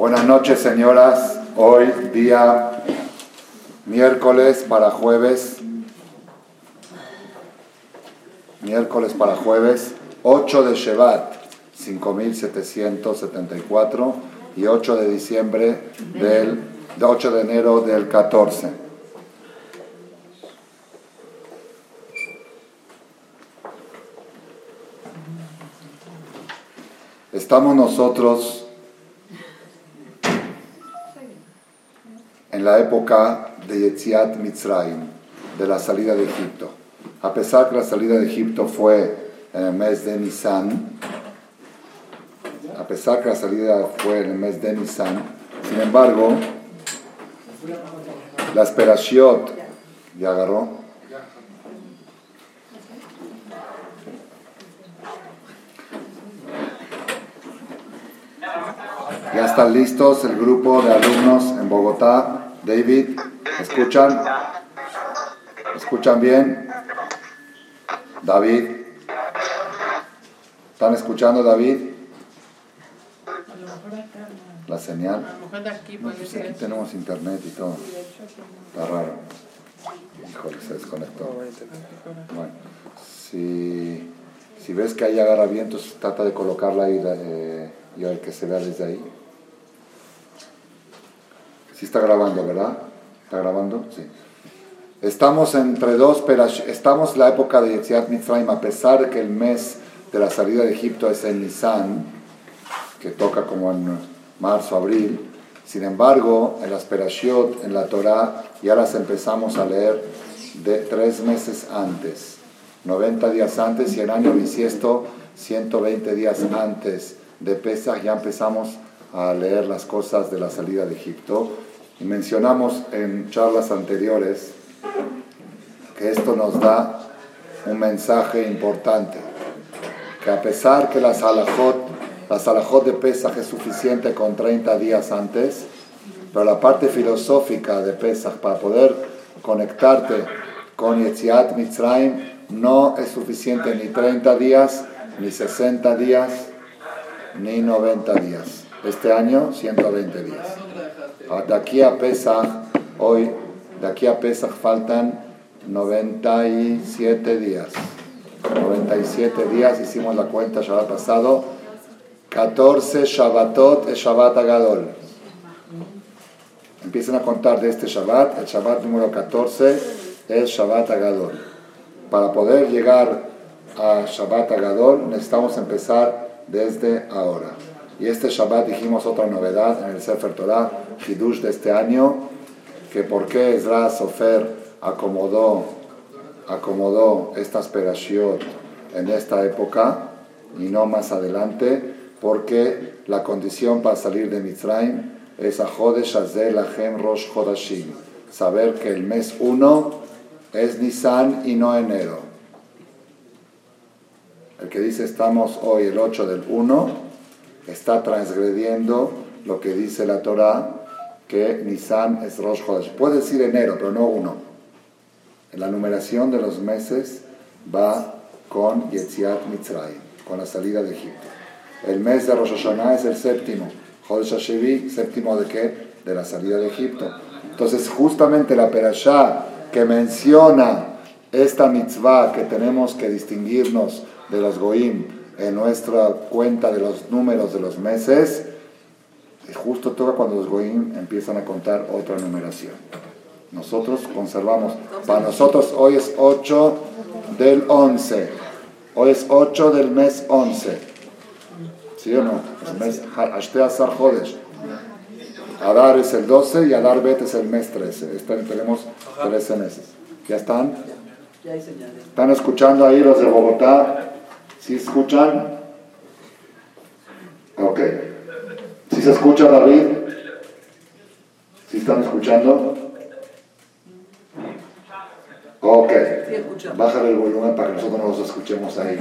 Buenas noches, señoras. Hoy, día miércoles para jueves. Miércoles para jueves, 8 de Shevat, 5774 y 8 de diciembre del 8 de enero del 14. Estamos nosotros en la época de Yetziat Mitzrayim, de la salida de Egipto. A pesar que la salida de Egipto fue en el mes de Nisan, a pesar que la salida fue en el mes de Nisan, sin embargo, la Perashiot, ¿ya agarró? Ya están listos el grupo de alumnos en Bogotá. David, ¿escuchan? ¿Escuchan bien? David. ¿Están escuchando, David? La señal. Pues aquí tenemos internet y todo. Está raro. Híjole, se desconectó. Bueno, si, si ves que ahí agarra vientos, trata de colocarla ahí eh, y a que se vea desde ahí. Sí está grabando, ¿verdad? ¿Está grabando? Sí. Estamos entre dos, pero estamos en la época de Yetziat Mitzrayim, a pesar de que el mes de la salida de Egipto es en Nisan, que toca como en marzo, abril. Sin embargo, en las Perashiot, en la Torah, ya las empezamos a leer de tres meses antes, 90 días antes, y el año bisiesto, 120 días antes de Pesach, ya empezamos a leer las cosas de la salida de Egipto. Y mencionamos en charlas anteriores que esto nos da un mensaje importante, que a pesar que la salajot, la salajot de Pesach es suficiente con 30 días antes, pero la parte filosófica de Pesach para poder conectarte con Yetziat Mitzrayim no es suficiente ni 30 días, ni 60 días, ni 90 días. Este año 120 días. Ah, de aquí a Pesach, hoy, de aquí a Pesach faltan 97 días. 97 días, hicimos la cuenta Shabbat pasado. 14 Shabbatot es Shabbat Agadol. Empiezan a contar de este Shabbat. El Shabbat número 14 es Shabbat Agadol. Para poder llegar a Shabbat Agadol necesitamos empezar desde ahora. Y este Shabbat dijimos otra novedad en el Sefer Torah, Hidush de este año, que por qué Ezra Sofer acomodó, acomodó estas perashiot en esta época y no más adelante, porque la condición para salir de Mitzrayim es a Jodesh Azel Rosh saber que el mes 1 es Nisan y no enero. El que dice estamos hoy el 8 del 1, está transgrediendo lo que dice la Torah, que Nisan es Rosh Chodesh. Puede decir enero, pero no uno. La numeración de los meses va con Yetziat Mitzrayim, con la salida de Egipto. El mes de Rosh Hashanah es el séptimo. Chodesh Hashevi, séptimo de qué? De la salida de Egipto. Entonces, justamente la Perashá que menciona esta mitzvah que tenemos que distinguirnos de los Goim, en nuestra cuenta de los números de los meses, justo toca cuando los Goim empiezan a contar otra numeración. Nosotros conservamos, para nosotros hoy es 8 del 11, hoy es 8 del mes 11. ¿Sí o no? El mes Ashte Azar Jodesh. Adar es el 12 y Adar Bet es el mes 13. tenemos 13 meses. ¿Ya están? ¿Están escuchando ahí los de Bogotá? ¿Sí escuchan? Ok. ¿Sí se escucha David? ¿Sí están escuchando? Ok. Bájale el volumen para que nosotros nos escuchemos ahí.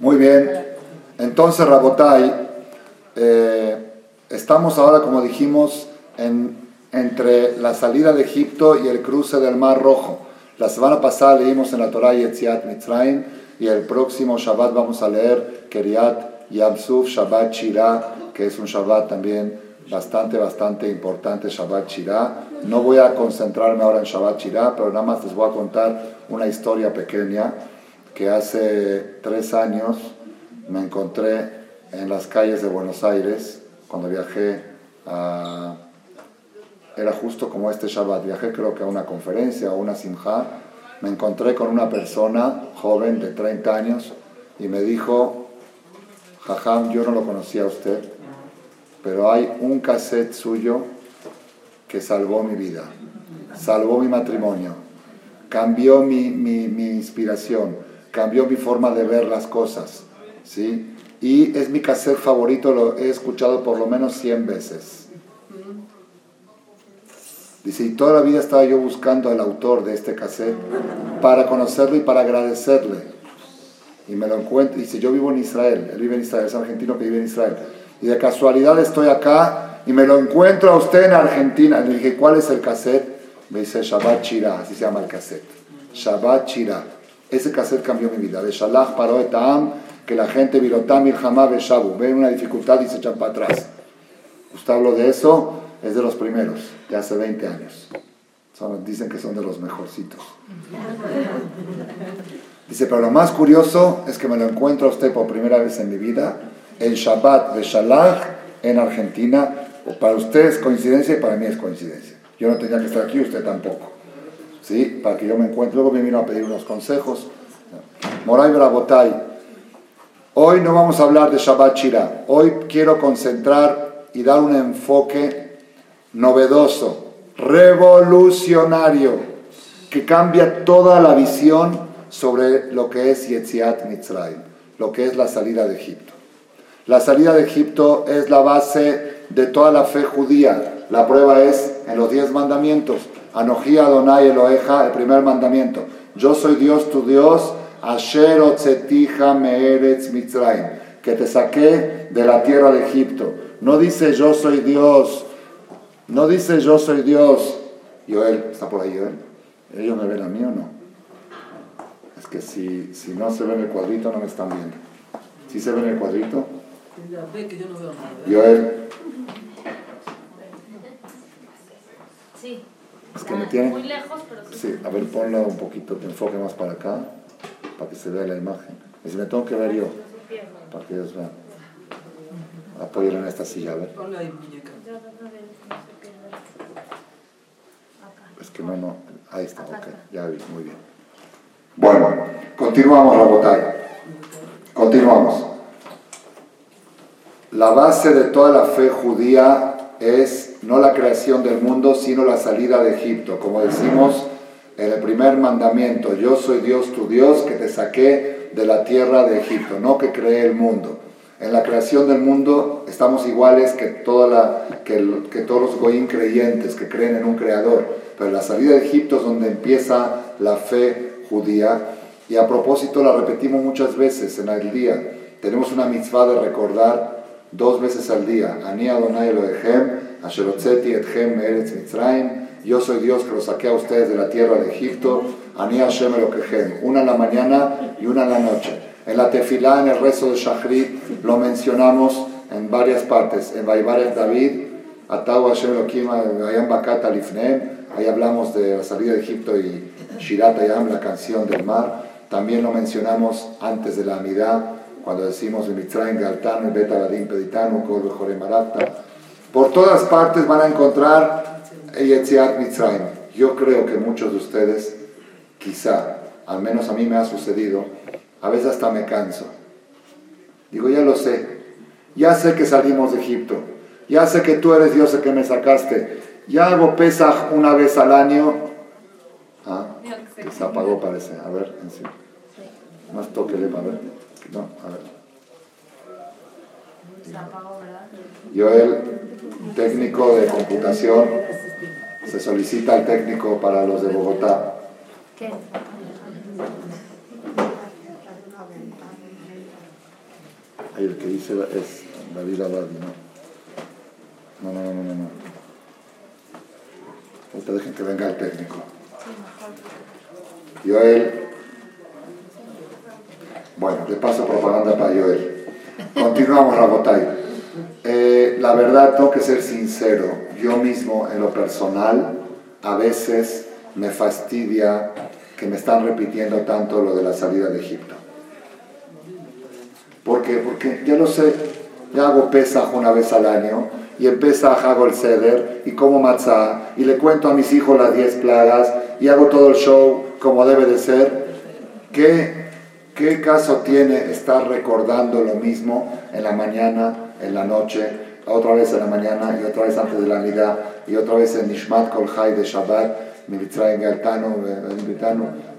Muy bien. Entonces, Rabotai, eh, estamos ahora, como dijimos, en entre la salida de Egipto y el cruce del Mar Rojo. La semana pasada leímos en la Torah Yetziat Mitzrayim y el próximo Shabbat vamos a leer Keriat Yamsuf Shabbat Shirah, que es un Shabbat también bastante, bastante importante, Shabbat Shirah. No voy a concentrarme ahora en Shabbat Shirah, pero nada más les voy a contar una historia pequeña que hace tres años me encontré en las calles de Buenos Aires cuando viajé a... Era justo como este Shabbat, viajé creo que a una conferencia o una simja, me encontré con una persona joven de 30 años y me dijo, Jajam, yo no lo conocía a usted, pero hay un cassette suyo que salvó mi vida, salvó mi matrimonio, cambió mi, mi, inspiración, cambió mi forma de ver las cosas, ¿sí? Y es mi cassette favorito, lo he escuchado por lo menos 100 veces. Dice, y toda la vida estaba yo buscando al autor de este cassette para conocerlo y para agradecerle. Y me lo encuentro, dice, yo vivo en Israel, él vive en Israel, es argentino que vive en Israel. Y de casualidad estoy acá y me lo encuentro a usted en Argentina. Le dije, ¿cuál es el cassette? Me dice, Shabbat Chira, así se llama el cassette. Shabbat Chira. Ese cassette cambió mi vida. De Shalach Paro Etam, que la gente virotam y jamás Shabu. Ven una dificultad y se echan para atrás. Usted habló de eso, es de los primeros, de hace 20 años. dicen que son de los mejorcitos. Dice, pero lo más curioso es que me lo encuentro a usted por primera vez en mi vida, en Shabbat de Shalach, en Argentina. Para usted es coincidencia y para mí es coincidencia. Yo no tenía que estar aquí, usted tampoco. ¿Sí? Para que yo me encuentre. Luego me vino a pedir unos consejos. Moray Brabotay. Hoy no vamos a hablar de Shabbat Shira. Hoy quiero concentrar y dar un enfoque novedoso, revolucionario, que cambia toda la visión sobre lo que es Yetziat Mitzrayim, lo que es la salida de Egipto. La salida de Egipto es la base de toda la fe judía. La prueba es en los diez mandamientos. Anoji Adonai Eloheja, el primer mandamiento. Yo soy Dios, tu Dios, Asher Otzetija Meeretz Mitzrayim, que te saqué de la tierra de Egipto. No dice yo soy Dios, no dice yo soy Dios. Joel, ¿está por ahí Joel? ¿Ellos me ven a mí o no? Es que si, si no se ve en el cuadrito no me están viendo. ¿Sí se ve en el cuadrito? Joel. Sí. Es que me tiene. Muy lejos, pero sí. Sí, a ver, ponlo un poquito, te enfoque más para acá, para que se vea la imagen. Y si me tengo que ver yo, para que ellos vean. Apóyenlo en esta silla, a ver. Es que no, no. Ahí está, ok. Ya vi, muy bien. Bueno, continuamos la botella. Continuamos. La base de toda la fe judía es no la creación del mundo, sino la salida de Egipto. Como decimos en el primer mandamiento, yo soy Dios tu Dios que te saqué de la tierra de Egipto, no que creé el mundo. En la creación del mundo estamos iguales que, toda que, todos los goyim creyentes que creen en un creador. Pero la salida de Egipto es donde empieza la fe judía. Y a propósito la repetimos muchas veces en el día. Tenemos una mitzvah de recordar dos veces al día. Ani Adonai Elohechem, Asherotzeti etchem Eretz Mitzrayim. Yo soy Dios que los saqué a ustedes de la tierra de Egipto. Ani Hashem Elohechem. Una en la mañana y una en la noche. En la tefilá, en el rezo de Shachrit, lo mencionamos en varias partes. En Vaibarek David, Atau Hashem Elohim, Ayam Bakat Alifnem. Ahí hablamos de la salida de Egipto y Shirat Ayam, la canción del mar. También lo mencionamos antes de la Amidad cuando decimos Mitzrayim Galtano, Betaladim Peditano, por todas partes van a encontrar Yetziat Mitzrayim. Yo creo que muchos de ustedes, quizá, al menos a mí me ha sucedido, a veces hasta me canso. Digo, ya lo sé, ya sé que salimos de Egipto, ya sé que tú eres Dios el que me sacaste, ya hago Pesach una vez al año. Ah, se apagó parece, a ver, en sí. Más toquele, a ver. No, a ver. Joel, técnico de computación, se solicita al técnico para los de Bogotá. ¿Qué? Ahí el que dice es David Abadi, ¿no? No, no, no, no, no. Ustedes dejen que venga el técnico. Joel. Bueno, le paso propaganda para Joel. Continuamos, Rabotay. Eh, la verdad, tengo que ser sincero. Yo mismo, en lo personal, a veces me fastidia que me están repitiendo tanto lo de la salida de Egipto. ¿Por qué? Porque ya lo sé, ya hago Pesaj una vez al año y en Pesaj hago el ceder y como matzah y le cuento a mis hijos las 10 plagas y hago todo el show como debe de ser. ¿Qué, ¿Qué caso tiene estar recordando lo mismo en la mañana, en la noche, otra vez en la mañana y otra vez antes de la Liga y otra vez en Nishmat Kol Chai de Shabbat, Mitzrayim Galtano,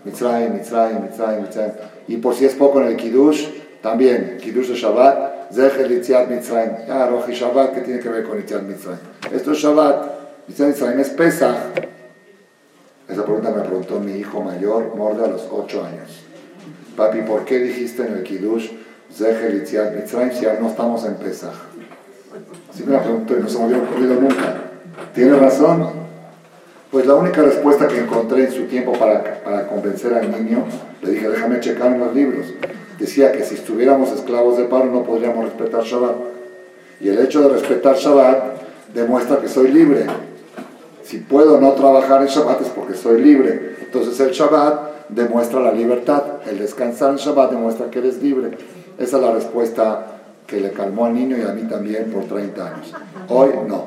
Mitzrayim, Mitzrayim, Mitzrayim, Y por si es poco en el Kiddush, también Kiddush de Shabbat, Zecher Litziat Mitzrayim. Ah, Roji Shabbat, ¿qué tiene que ver con Litziat Mitzrayim? Esto es Shabbat, Litziat Mitzrayim es Pesach. Esa pregunta me preguntó mi hijo mayor, Morda, a los 8 años. Papi, ¿por qué dijiste en el Kiddush Zecher Litziat Mitzrayim si ahora no estamos en Pesach? Así me la preguntó y no se me había ocurrido nunca. ¿Tiene razón? Pues la única respuesta que encontré en su tiempo para, para convencer al niño, le dije, déjame checar en los libros. Decía que si estuviéramos esclavos de paro no podríamos respetar Shabbat. Y el hecho de respetar Shabbat demuestra que soy libre. Si puedo no trabajar en Shabbat es porque soy libre. Entonces el Shabbat demuestra la libertad. El descansar en Shabbat demuestra que eres libre. Esa es la respuesta que le calmó al niño y a mí también por 30 años. Hoy no.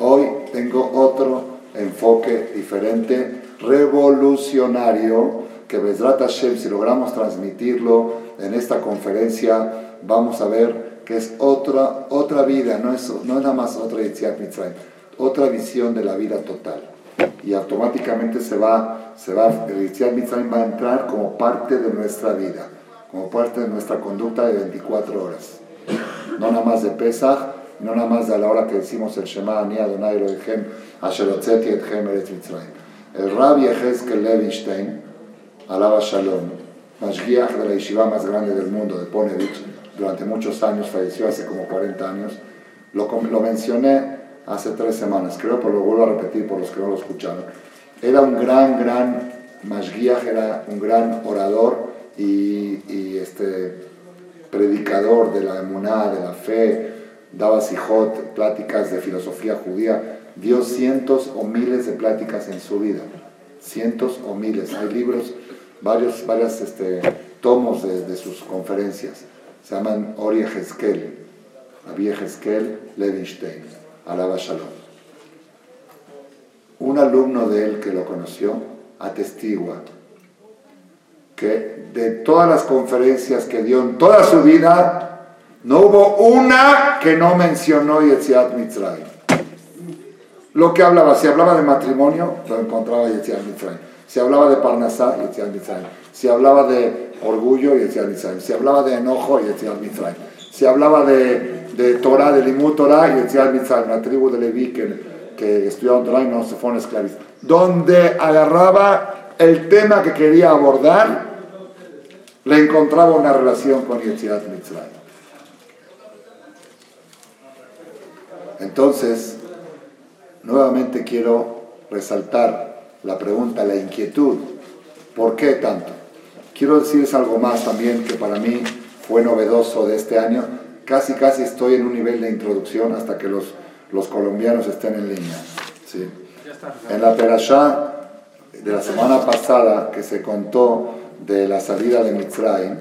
Hoy tengo otro enfoque diferente, revolucionario, que Bezrat Hashem, si logramos transmitirlo en esta conferencia, vamos a ver que es otra, otra vida, no es, no es nada más otra Yetziat Mitzrayim, otra visión de la vida total. Y automáticamente se va, se va, el Yetziat Mitzrayim va a entrar como parte de nuestra vida, como parte de nuestra conducta de 24 horas. No nada más de Pesach, no nada más de la hora que decimos el Shema Ani Adonai Elohim Asher Otzeti Etchem Eretz Mitzrayim. El Rabbi Ezekiel Levinstein, alaba Shalom, Mashgiach de la yeshiva más grande del mundo, de Ponevich, durante muchos años, falleció hace como 40 años, lo, lo mencioné hace tres semanas, creo, pero lo vuelvo a repetir por los que no lo escucharon. Era un gran, gran Mashgiach, era un gran orador y, y este, predicador de la emuná, de la fe, daba sijot, pláticas de filosofía judía, dio cientos o miles de pláticas en su vida, cientos o miles. Hay libros, varios varios, este, tomos de, sus conferencias, se llaman Ori Hezkel, Abie Hezkel Levinstein, Alaba Shalom. Un alumno de él que lo conoció atestigua que de todas las conferencias que dio en toda su vida, no hubo una que no mencionó Yetziat Mitzrayim. Lo que hablaba, si hablaba de matrimonio, lo encontraba Yetziat Mitzrayim. Si hablaba de Parnasá, Yetziat Mitzrayim. Si hablaba de orgullo, Yetziat Mitzrayim. Si hablaba de enojo, Yetziat Mitzrayim. Si hablaba de, de Torah, de Limut Torah, Yetziat Mitzrayim. La tribu de Leví que, que estudiaron y no se fueron esclavistas. Donde agarraba el tema que quería abordar, le encontraba una relación con Yetziat Mitzrayim. Entonces, nuevamente quiero resaltar la pregunta, la inquietud. ¿Por qué tanto? Quiero decirles algo más también que para mí fue novedoso de este año. Casi, casi estoy en un nivel de introducción hasta que los, los colombianos estén en línea. ¿sí? En la perashá de la semana pasada que se contó de la salida de Mitzrayim,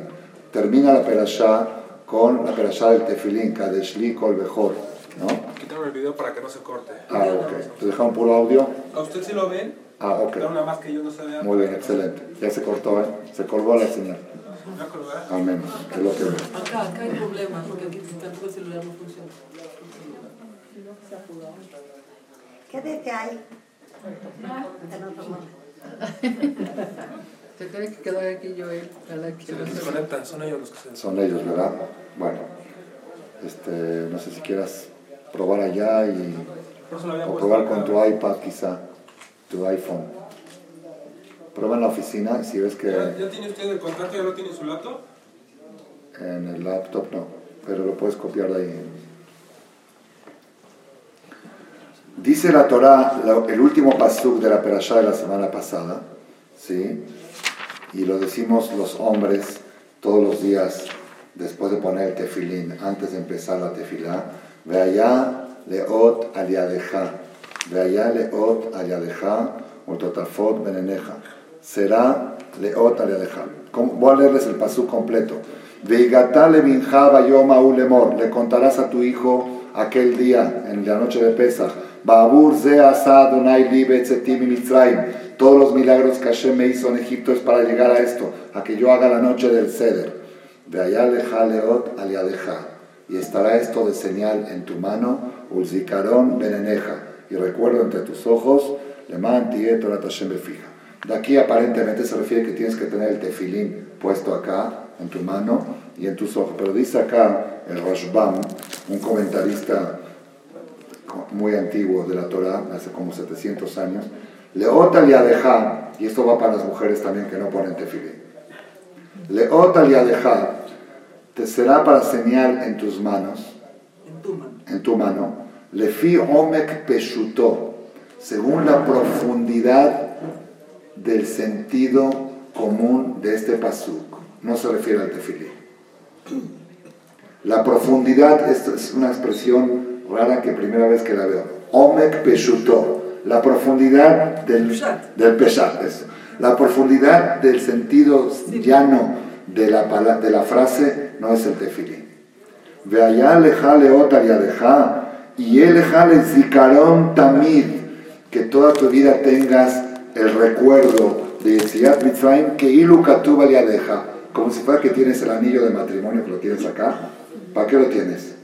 termina la perashá con la perashá del tefilín, Kadeshli Kol Bejor, ¿no? Quitaron el video para que no se corte. Ah, ok. ¿Te dejaron puro audio? ¿A usted sí lo ven? Ah, ok. Una más que yo no sabía. Muy bien, excelente. Ya se cortó, ¿eh? Se colgó la señal. ¿Me va a colgar? Al menos, es lo que veo. Acá, acá hay problemas, porque aquí tanto el celular no funciona. Quédate ahí. Se tiene que quedar aquí yo él. Se desconectan, son ellos los que se Son ellos, ¿verdad? Bueno, este, no sé si quieras probar allá y, o probar con tu iPad quizá, tu iPhone. Prueba en la oficina y si ves que ¿Ya, ¿Ya tiene usted el contrato? ¿Ya lo tiene en su laptop? en el laptop no, pero lo puedes copiar de ahí. Dice la Torah, el último pasuk de la perashá de la semana pasada, ¿sí? y lo decimos los hombres todos los días después de poner el tefilín, antes de empezar la tefilá, ve allá leot aliadeja, ve allá leot aliadeja, ultotafot beneneja, será leot aliadeja. Voy a leerles el pasú completo. Veigatale binjaba yoma ulemor, le contarás a tu hijo aquel día, en la noche de Pesach, Babur ze Adonai libe mitzrayim. Todos los milagros que Hashem me hizo en Egipto es para llegar a esto, a que yo haga la noche del Seder. De allá leja leot aliadeja. Y estará esto de señal en tu mano, ulzikaron beneneja. Y recuerdo entre tus ojos, Hashem befija. De aquí aparentemente se refiere que tienes que tener el tefilín puesto acá, en tu mano y en tus ojos. Pero dice acá el Rashbam, un comentarista muy antiguo de la Torah, hace como 700 años, Leota liadeja, y esto va para las mujeres también que no ponen tefilín. Leota liadeja, te será para señal en tus manos, En tu mano. en tu mano, lefi omek peshuto, según la profundidad del sentido común de este pasuk. No se refiere al tefilín. La profundidad esto es una expresión rara que primera vez que la veo. Omek peshuto, la profundidad del, del peshat, eso. La profundidad del sentido llano de la, de la frase no es el tefilín. Ve allá lejale otra y aleja, y él lejale zikaron tamid, que toda tu vida tengas el recuerdo de Yetziat Mitzrayim, que ilu katuba y aleja, como si fuera que tienes el anillo de matrimonio que lo tienes acá. ¿Para qué lo tienes?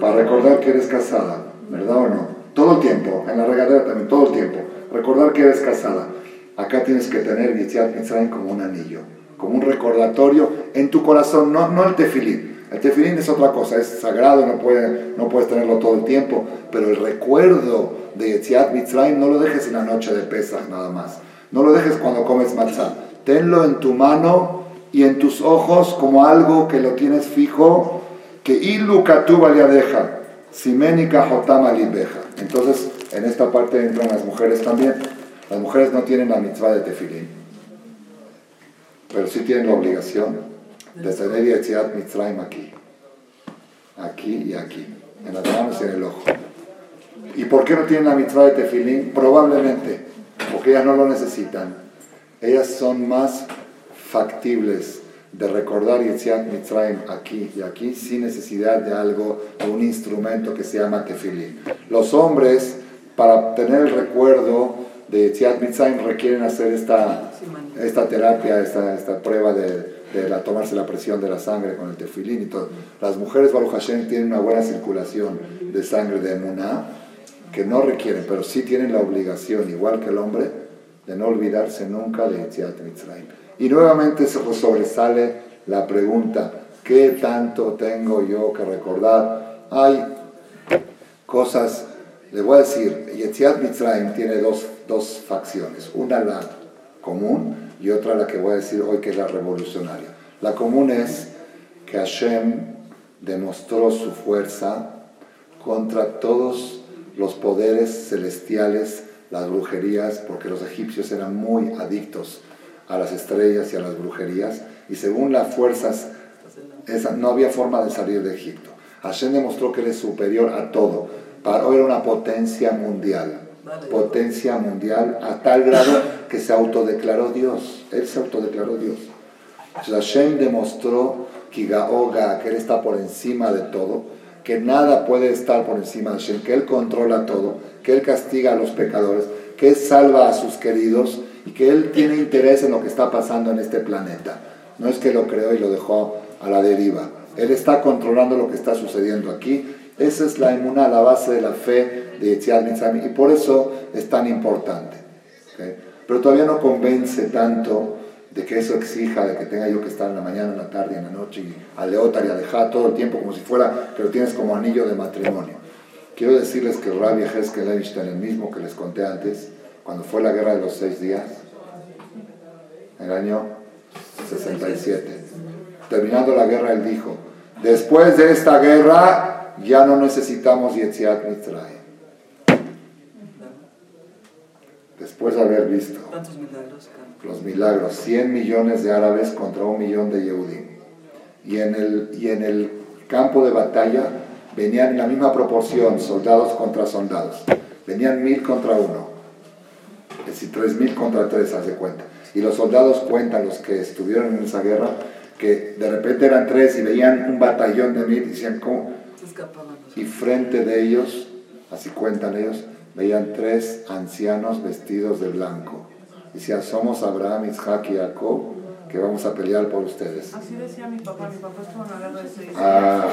Para recordar que eres casada, ¿verdad o no? Todo el tiempo, en la regadera también, todo el tiempo. Recordar que eres casada. Acá tienes que tener Yetziat Mitzrayim como un anillo, como un recordatorio en tu corazón, no, no el tefilín. El tefilín es otra cosa, es sagrado, no, puede, no puedes tenerlo todo el tiempo, pero el recuerdo de Yetziat Mitzrayim no lo dejes en la noche de Pesach nada más. No lo dejes cuando comes matzah. Tenlo en tu mano y en tus ojos como algo que lo tienes fijo, que ilu deja, siménica jotama libeja. Entonces, en esta parte entran las mujeres también. Las mujeres no tienen la mitzvah de tefilín, pero sí tienen la obligación de tener Yetziat Mitzrayim aquí, aquí y aquí, en las manos y en el ojo. ¿Y por qué no tienen la mitzvah de tefilín? Probablemente porque ellas no lo necesitan. Ellas son más factibles de recordar Yetziat Mitzrayim aquí y aquí sin necesidad de algo, de un instrumento que se llama tefilín. Los hombres, para tener el recuerdo de Yetziat Mitzrayim, requieren hacer esta, esta terapia, esta, esta prueba de, de la, tomarse la presión de la sangre con el tefilín y todo. Las mujeres, Baruch Hashem, tienen una buena circulación de sangre de emuná, que no requieren, pero sí tienen la obligación, igual que el hombre, de no olvidarse nunca de Yetziat Mitzrayim. Y nuevamente se sobresale la pregunta, ¿qué tanto tengo yo que recordar? Hay cosas, le voy a decir, Yetziat Mitzrayim tiene dos, dos facciones, una la común y otra la que voy a decir hoy que es la revolucionaria. La común es que Hashem demostró su fuerza contra todos los poderes celestiales, las brujerías, porque los egipcios eran muy adictos a las estrellas y a las brujerías, y según las fuerzas, esa, no había forma de salir de Egipto. Hashem demostró que él es superior a todo. Para hoy era una potencia mundial. Potencia mundial a tal grado que se autodeclaró Dios. Él se autodeclaró Dios. Hashem demostró que Gaoga, que él está por encima de todo, que nada puede estar por encima de Hashem, que Él controla todo, que Él castiga a los pecadores, que Él salva a sus queridos y que Él tiene interés en lo que está pasando en este planeta. No es que lo creó y lo dejó a la deriva. Él está controlando lo que está sucediendo aquí. Esa es la inmuna, la base de la fe de Mitzrayim y por eso es tan importante. ¿ok? Pero todavía no convence tanto de que eso exija, de que tenga yo que estar en la mañana, en la tarde, en la noche, y a leota y a dejar todo el tiempo como si fuera lo tienes como anillo de matrimonio. Quiero decirles que Rabbi Heskel Einstein, el mismo que les conté antes, cuando fue la guerra de los seis días, en el año 67, terminando la guerra, él dijo, después de esta guerra ya no necesitamos Yetziat Mitzrayim. Después de haber visto milagros. los milagros, 100 millones de árabes contra un millón de Yehudim. Y en el, y en el campo de batalla venían en la misma proporción soldados contra soldados. Venían mil contra uno. Es decir, tres mil contra tres, haz de cuenta. Y los soldados cuentan, los que estuvieron en esa guerra, que de repente eran tres y veían un batallón de mil y decían, ¿cómo? Y frente de ellos, así cuentan ellos, veían tres ancianos vestidos de blanco. Decían, somos Abraham, Isaac y Jacob, que vamos a pelear por ustedes. Así decía mi papá, mi papá estuvo en la guerra de seis. Ah,